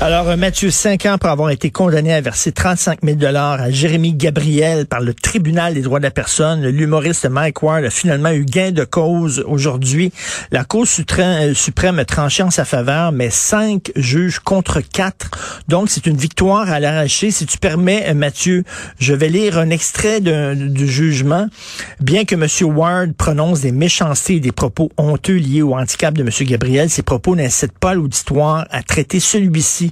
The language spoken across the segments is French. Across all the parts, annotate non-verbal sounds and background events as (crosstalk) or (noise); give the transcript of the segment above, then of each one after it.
Alors, euh, Mathieu, cinq ans pour avoir été condamné à verser 35 000 dollars à Jérémy Gabriel par le tribunal des droits de la personne. L'humoriste Mike Ward a finalement eu gain de cause aujourd'hui. La Cour suprême, suprême a tranché en sa faveur, mais cinq juges contre quatre. Donc, c'est une victoire à l'arracher. Si tu permets, euh, Mathieu, je vais lire un extrait du jugement. Bien que M. Ward prononce des méchancetés et des propos honteux liés au handicap de M. Gabriel, ces propos n'incitent pas l'auditoire à traiter celui-ci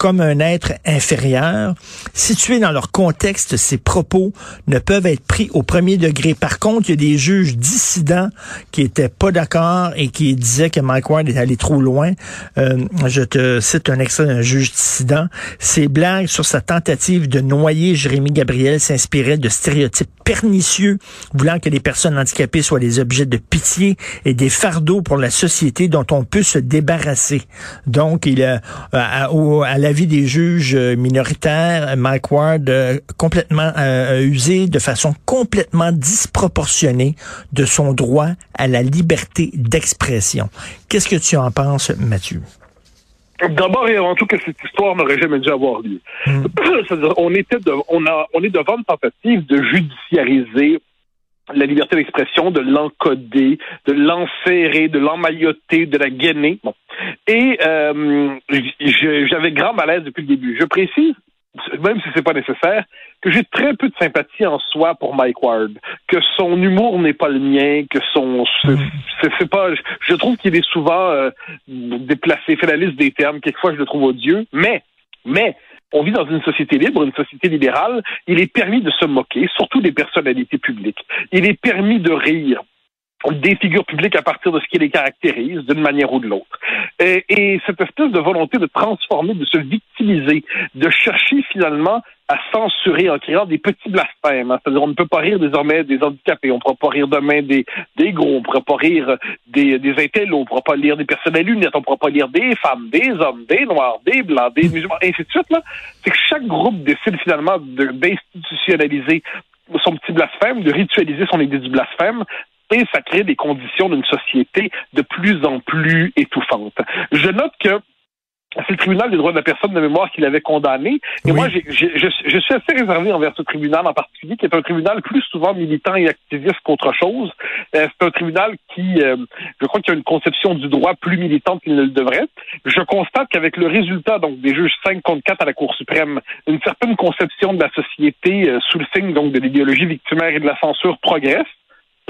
comme un être inférieur. Situés dans leur contexte, ces propos ne peuvent être pris au premier degré. Par contre, il y a des juges dissidents qui étaient pas d'accord et qui disaient que Mike Ward est allé trop loin. Euh, je te cite un extrait d'un juge dissident. Ces blagues sur sa tentative de noyer Jérémy Gabriel s'inspiraient de stéréotypes pernicieux, voulant que les personnes handicapées soient des objets de pitié et des fardeaux pour la société dont on peut se débarrasser. Donc, il a, à, à la l'avis des juges euh, minoritaires, Mike Ward euh, complètement euh, usé de façon complètement disproportionnée de son droit à la liberté d'expression. Qu'est-ce que tu en penses, Mathieu? D'abord et avant tout que cette histoire n'aurait jamais dû avoir lieu. Hmm. (coughs) On était on a, on est devant une tentative de judiciariser la liberté d'expression, de l'encoder, de l'enserrer, de l'emmailloter, de la gainer. Bon. Et euh, j'avais grand malaise depuis le début. Je précise, même si c'est pas nécessaire, que j'ai très peu de sympathie en soi pour Mike Ward, que son humour n'est pas le mien, que son c'est pas, je trouve qu'il est souvent euh, déplacé, fait la liste des termes. Quelquefois, je le trouve odieux, mais mais on vit dans une société libre, une société libérale. Il est permis de se moquer, surtout des personnalités publiques. Il est permis de rire des figures publiques à partir de ce qui les caractérise d'une manière ou de l'autre. Et, et, cette espèce de volonté de transformer, de se victimiser, de chercher finalement à censurer en créant des petits blasphèmes. Hein. C'est-à-dire, on ne peut pas rire désormais des handicapés, on ne pourra pas rire demain des, des gros, on ne pourra pas rire des, des intellos, on ne pourra pas lire des personnes à lunettes, on ne pourra pas lire des femmes, des hommes, des noirs, des blancs, des musulmans, et ainsi de suite. C'est que chaque groupe décide finalement d'institutionnaliser son petit blasphème, de ritualiser son idée du blasphème, et ça crée des conditions d'une société de plus en plus étouffante. Je note que c'est le tribunal des droits de la personne de mémoire qui l'avait condamné. Et moi, je, suis assez réservé envers ce tribunal en particulier, qui est un tribunal plus souvent militant et activiste qu'autre chose. Euh, c'est un tribunal qui, euh, je crois qu'il a une conception du droit plus militante qu'il ne le devrait. Je constate qu'avec le résultat donc des juges 5 contre 4 à la Cour suprême, une certaine conception de la société euh, sous le signe donc de l'idéologie victimaire et de la censure progresse.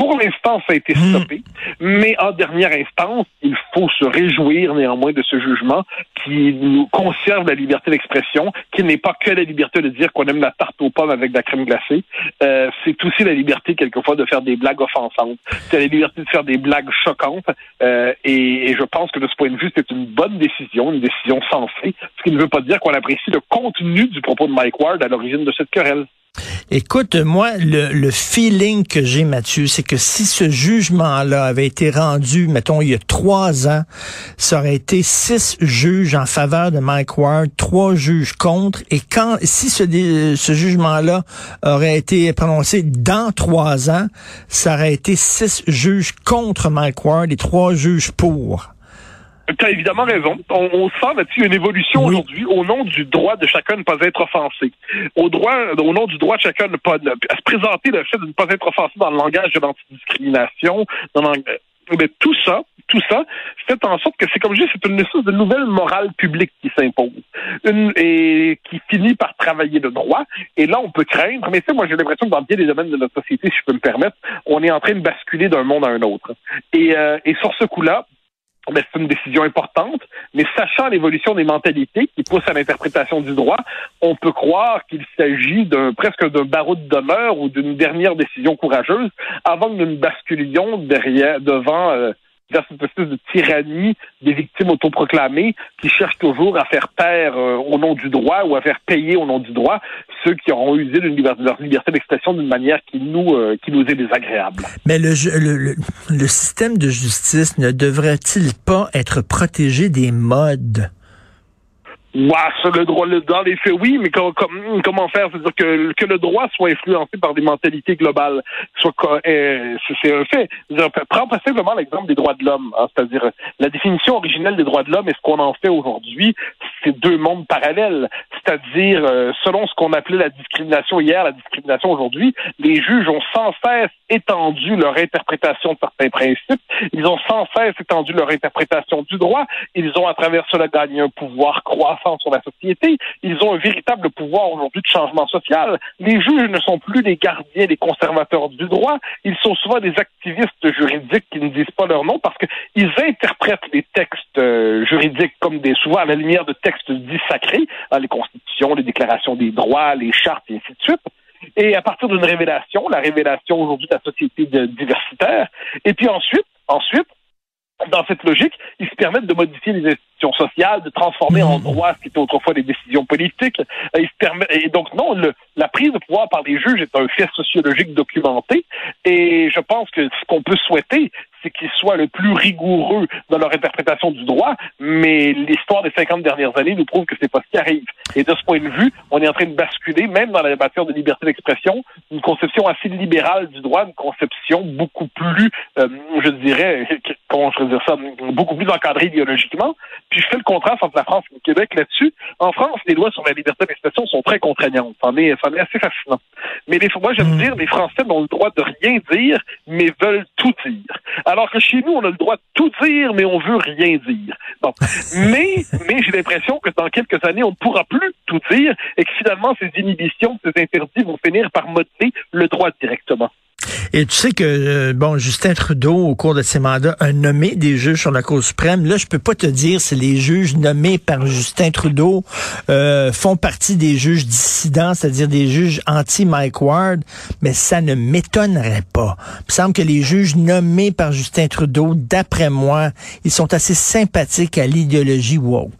Pour l'instant, ça a été hmm. stoppé, mais en dernière instance, il faut se réjouir néanmoins de ce jugement qui nous conserve la liberté d'expression, qui n'est pas que la liberté de dire qu'on aime la tarte aux pommes avec de la crème glacée, euh, c'est aussi la liberté quelquefois de faire des blagues offensantes, c'est la liberté de faire des blagues choquantes, euh, et, je pense que de ce point de vue, c'est une bonne décision, une décision sensée, ce qui ne veut pas dire qu'on apprécie le contenu du propos de Mike Ward à l'origine de cette querelle. Écoute, moi, le, feeling que j'ai, Mathieu, c'est que si ce jugement-là avait été rendu, mettons, il y a trois ans, ça aurait été six juges en faveur de Mike Ward, trois juges contre, et quand, si ce, ce jugement-là aurait été prononcé dans trois ans, ça aurait été six juges contre Mike Ward et trois juges pour. Tu as évidemment raison. On, sent là-dessus une évolution aujourd'hui au nom du droit de chacun de ne pas être offensé. Au droit, au nom du droit de chacun de ne pas à se présenter le fait de ne pas être offensé dans le langage de l'antidiscrimination. Mais tout ça, tout ça fait en sorte que c'est comme je dis, c'est une espèce de nouvelle morale publique qui s'impose et qui finit par travailler le droit. Et là, on peut craindre, mais tu sais, moi j'ai l'impression que dans bien des domaines de notre société, si je peux me permettre, on est en train de basculer d'un monde à un autre. Et, euh, et sur ce coup-là, c'est une décision importante, mais sachant l'évolution des mentalités qui poussent à l'interprétation du droit, on peut croire qu'il s'agit d'un presque d'un barreau d'honneur ou d'une dernière décision courageuse avant que nous ne basculions derrière devant euh, vers cette espèce de tyrannie des victimes autoproclamées qui cherchent toujours à faire taire euh, au nom du droit ou à faire payer au nom du droit ceux qui auront usé de leur liberté d'expression d'une manière qui nous euh, qui nous est désagréable. Mais le, le, le système de justice ne devrait-il pas être protégé des modes? Ouais, sur le droit, dans les faits, oui, mais comment faire? C'est-à-dire que, que le droit soit influencé par des mentalités globales. Soit, euh, c'est un fait. Prends simplement l'exemple des droits de l'homme. Hein, C'est-à-dire, la définition originelle des droits de l'homme et ce qu'on en fait aujourd'hui, c'est deux mondes parallèles. C'est-à-dire, euh, selon ce qu'on appelait la discrimination hier, la discrimination aujourd'hui, les juges ont sans cesse étendu leur interprétation de certains principes. Ils ont sans cesse étendu leur interprétation du droit. Ils ont, à travers cela, gagné un pouvoir croissant sur la société. Ils ont un véritable pouvoir aujourd'hui de changement social. Les juges ne sont plus les gardiens, les conservateurs du droit. Ils sont souvent des activistes juridiques qui ne disent pas leur nom parce qu'ils interprètent les textes euh, juridiques comme des souvent à la lumière de textes dits sacrés, les constitutions, les déclarations des droits, les chartes et ainsi de suite. Et à partir d'une révélation, la révélation aujourd'hui de la société diversitaire, et puis ensuite, ensuite, dans cette logique, ils se permettent de modifier les institutions sociales, de transformer en mmh. droit ce qui était autrefois des décisions politiques. Ils se permettent, et donc non, le, la prise de pouvoir par les juges est un fait sociologique documenté. Et je pense que ce qu'on peut souhaiter, c'est qu'ils soient le plus rigoureux dans leur interprétation du droit, mais l'histoire des 50 dernières années nous prouve que c'est pas ce qui arrive. Et de ce point de vue, on est en train de basculer, même dans la matière de liberté d'expression, une conception assez libérale du droit, une conception beaucoup plus, euh, je dirais, comment je veux dire ça, beaucoup plus encadrée idéologiquement. Puis je fais le contraste entre la France et le Québec là-dessus. En France, les lois sur la liberté d'expression sont très contraignantes. Ça en est, ça en est assez fascinant. Mais les, moi, j'aime mmh. dire, les Français ont le droit de rien dire, mais veulent tout dire. Alors que chez nous, on a le droit de tout dire, mais on veut rien dire. Bon. (laughs) mais, mais j'ai l'impression que dans quelques années, on ne pourra plus tout dire et que finalement, ces inhibitions, ces interdits vont finir par modeler le droit directement. Et tu sais que, euh, bon, Justin Trudeau, au cours de ses mandats, a nommé des juges sur la Cour suprême. Là, je peux pas te dire si les juges nommés par Justin Trudeau euh, font partie des juges dissidents, c'est-à-dire des juges anti-Mike Ward, mais ça ne m'étonnerait pas. Il me semble que les juges nommés par Justin Trudeau, d'après moi, ils sont assez sympathiques à l'idéologie woke.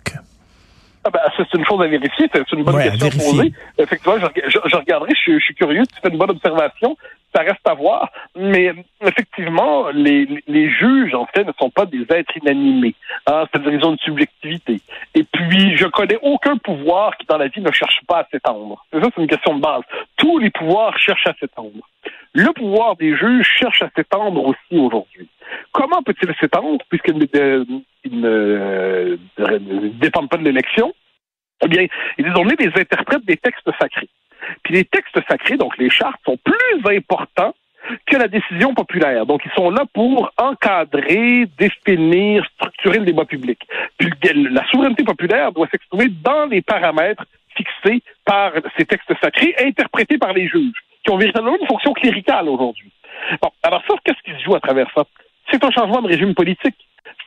Ah ben, c'est une chose à vérifier, c'est une bonne question à poser. Effectivement, je, je, regarderai, je, je, suis curieux, tu fais une bonne observation ça reste à voir. Mais effectivement, les, les juges, en fait, ne sont pas des êtres inanimés. Hein, C'est-à-dire ils ont une subjectivité. Et puis, je connais aucun pouvoir qui, dans la vie, ne cherche pas à s'étendre. Ça, c'est une question de base. Tous les pouvoirs cherchent à s'étendre. Le pouvoir des juges cherche à s'étendre aussi aujourd'hui. Comment peut-il s'étendre, puisqu'il ne, dépendent pas de l'élection? Eh bien, ils ont mis des interprètes des textes sacrés. Puis les textes sacrés, donc les chartes, sont plus importants que la décision populaire. Donc, ils sont là pour encadrer, définir, structurer le débat public. Puis la souveraineté populaire doit s'exprimer dans les paramètres fixés par ces textes sacrés, interprétés par les juges, qui ont véritablement une fonction cléricale aujourd'hui. Bon, alors ça, qu'est-ce qui se joue à travers ça? C'est un changement de régime politique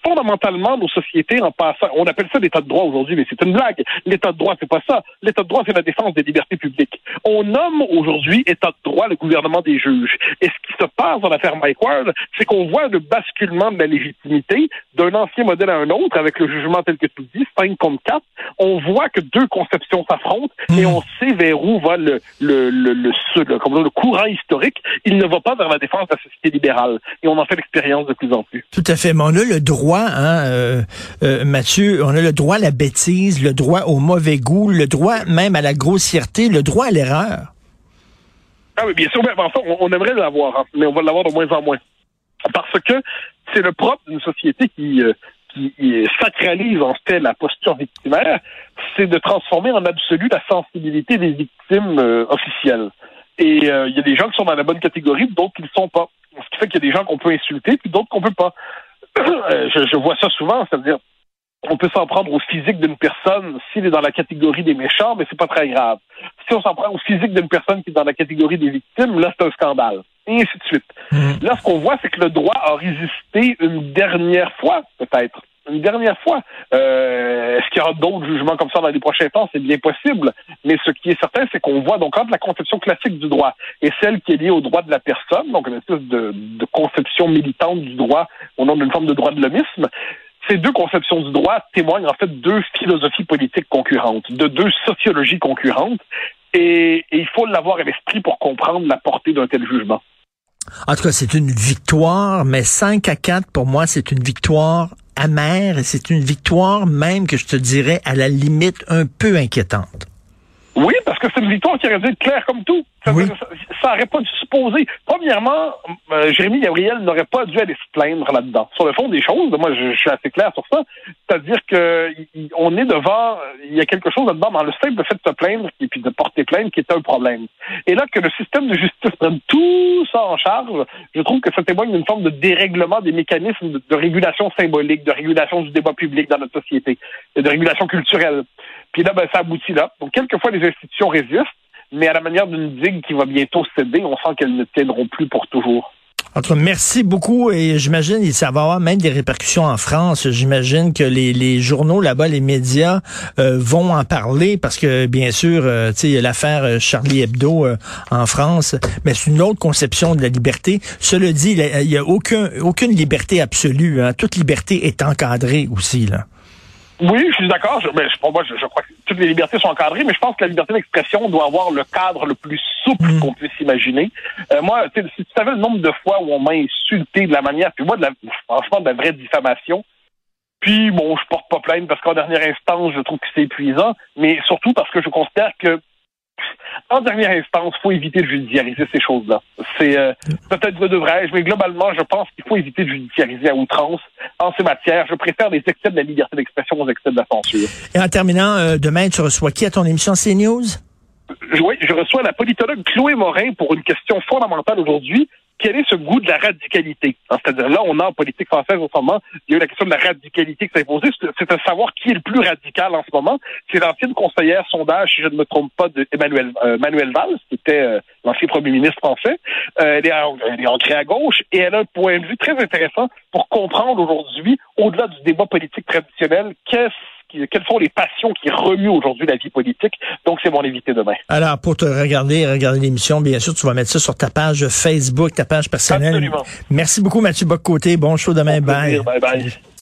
fondamentalement nos sociétés en passant. On appelle ça l'état de droit aujourd'hui, mais c'est une blague. L'état de droit, c'est pas ça. L'état de droit, c'est la défense des libertés publiques. On nomme aujourd'hui état de droit le gouvernement des juges. Et ce qui se passe dans l'affaire Mike Ward, c'est qu'on voit le basculement de la légitimité d'un ancien modèle à un autre avec le jugement tel que tu dis, 5 contre 4. On voit que deux conceptions s'affrontent et hmm. on sait vers où va le, le, le, le, le, le courant historique. Il ne va pas vers la défense de la société libérale. Et on en fait l'expérience de plus en plus. Tout à fait. Mais on a le droit hein, euh, euh, Mathieu, on a le droit à la bêtise, le droit au mauvais goût, le droit même à la grossièreté, le droit à l'erreur. Ah oui, bien sûr, mais on, aimerait l'avoir, hein, mais on va l'avoir de moins en moins. Parce que c'est le propre d'une société qui, euh, qui sacralise en fait la posture victimaire, c'est de transformer en absolu la sensibilité des victimes officielles. Et il y a des gens qui sont dans la bonne catégorie, d'autres qui ne sont pas. Ce qui fait qu'il y a des gens qu'on peut insulter, puis d'autres qu'on peut pas. (clears throat) Euh, je, vois ça souvent, c'est-à-dire on peut s'en prendre au physique d'une personne s'il est dans la catégorie des méchants, mais c'est pas très grave. Si on s'en prend au physique d'une personne qui est dans la catégorie des victimes, là c'est un scandale. Et ainsi de suite. Mmh. Là, ce qu'on voit, c'est que le droit a résisté une dernière fois, peut-être, une dernière fois. Euh, est-ce qu'il y aura d'autres jugements comme ça dans les prochains temps? C'est bien possible. Mais ce qui est certain, c'est qu'on voit donc entre la conception classique du droit et celle qui est liée au droit de la personne, donc une espèce de, de conception militante du droit au nom d'une forme de droit de l'homisme, ces deux conceptions du droit témoignent en fait de deux philosophies politiques concurrentes, de deux sociologies concurrentes, et, et il faut l'avoir à l'esprit pour comprendre la portée d'un tel jugement. En tout cas, c'est une victoire, mais 5 à 4, pour moi, c'est une victoire amère et c'est une victoire même que je te dirais à la limite un peu inquiétante. Que c'est une victoire qui aurait dû être claire comme tout. Ça n'aurait pas dû se poser. Premièrement, euh, Jérémy Gabriel n'aurait pas dû aller se plaindre là-dedans. Sur le fond des choses, moi, je, suis assez clair sur ça. C'est-à-dire que on est devant, il y a quelque chose là-dedans dans le simple fait de se plaindre et puis de porter plainte qui est un problème. Et là, que le système de justice prenne tout ça en charge, je trouve que ça témoigne d'une forme de dérèglement des mécanismes de, de régulation symbolique, de régulation du débat public dans notre société, et de régulation culturelle. Puis là, ben, ça aboutit là. Donc, quelquefois, les institutions résistent, mais à la manière d'une digue qui va bientôt céder, on sent qu'elles ne tiendront plus pour toujours. Entre merci beaucoup et j'imagine ça va avoir même des répercussions en France. J'imagine que les, les journaux là-bas, les médias euh, vont en parler parce que bien sûr, euh, tu sais, l'affaire euh, Charlie Hebdo en France, mais c'est une autre conception de la liberté. Cela dit, il n'y a, aucun, aucune liberté absolue. Hein. Toute liberté est encadrée aussi là. Oui, je suis d'accord. Je, mais je, moi, je, je, crois que toutes les libertés sont encadrées, mais je pense que la liberté d'expression doit avoir le cadre le plus souple mm. qu'on puisse imaginer. Euh, moi, si tu savais le nombre de fois où on m'a insulté de la manière, puis moi, de la, franchement, de la vraie diffamation, puis bon, je porte pas plainte parce qu'en dernière instance, je trouve que c'est épuisant, mais surtout parce que je considère que en dernière instance, il faut éviter de judiciariser ces choses-là. C'est euh, peut-être de devrais mais globalement, je pense qu'il faut éviter de judiciariser à outrance en ces matières. Je préfère les excès de la liberté d'expression aux excès de la censure. Et en terminant, euh, demain, tu reçois qui à ton émission CNews? Oui, je reçois la politologue Chloé Morin pour une question fondamentale aujourd'hui quel est ce goût de la radicalité? C'est-à-dire, là, on a en politique française en ce moment, il y a eu la question de la radicalité qui s'est posée. C'est de savoir qui est le plus radical en ce moment. C'est l'ancienne conseillère sondage, si je ne me trompe pas, de Emmanuel, euh, Manuel Valls, qui était euh, l'ancien premier ministre français. Euh, elle, est, elle est ancrée à gauche et elle a un point de vue très intéressant pour comprendre aujourd'hui, au-delà du débat politique traditionnel, qu'est-ce quelles sont les passions qui remuent aujourd'hui la vie politique. Donc, c'est mon invité demain. Alors, pour te regarder, regarder l'émission, bien sûr, tu vas mettre ça sur ta page Facebook, ta page personnelle. Absolument. Merci beaucoup, Mathieu Boccoté. Bon show demain. bye. Bye bye.